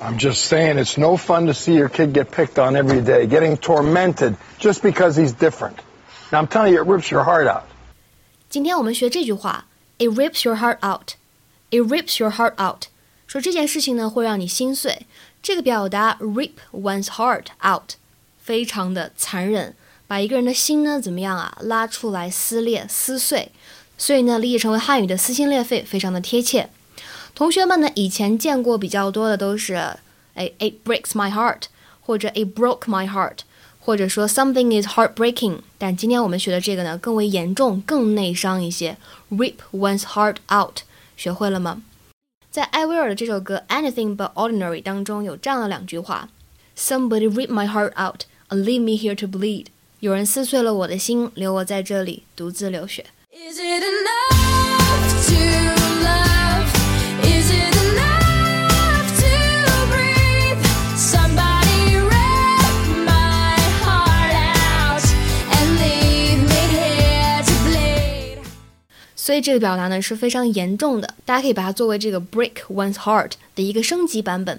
I'm just saying it's no fun to see your kid get picked on every day, getting tormented just because he's different. Now I'm telling you, it rips your heart out. 今天我们学这句话，It rips your heart out. It rips your heart out. 说这件事情呢会让你心碎。这个表达 rip one's heart out，非常的残忍，把一个人的心呢怎么样啊拉出来撕裂撕碎。所以呢，理解成为汉语的撕心裂肺，非常的贴切。 同学们呢，以前见过比较多的都是，哎，it breaks my heart，或者 it broke my heart，或者说 something is heartbreaking。但今天我们学的这个呢，更为严重，更内伤一些，rip one's heart out。学会了吗？在艾薇儿的这首歌《Anything But Ordinary》当中有这样的两句话：Somebody rip my heart out and leave me here to bleed。有人撕碎了我的心，留我在这里独自流血。Is it 所以这个表达呢是非常严重的，大家可以把它作为这个 break one's heart 的一个升级版本。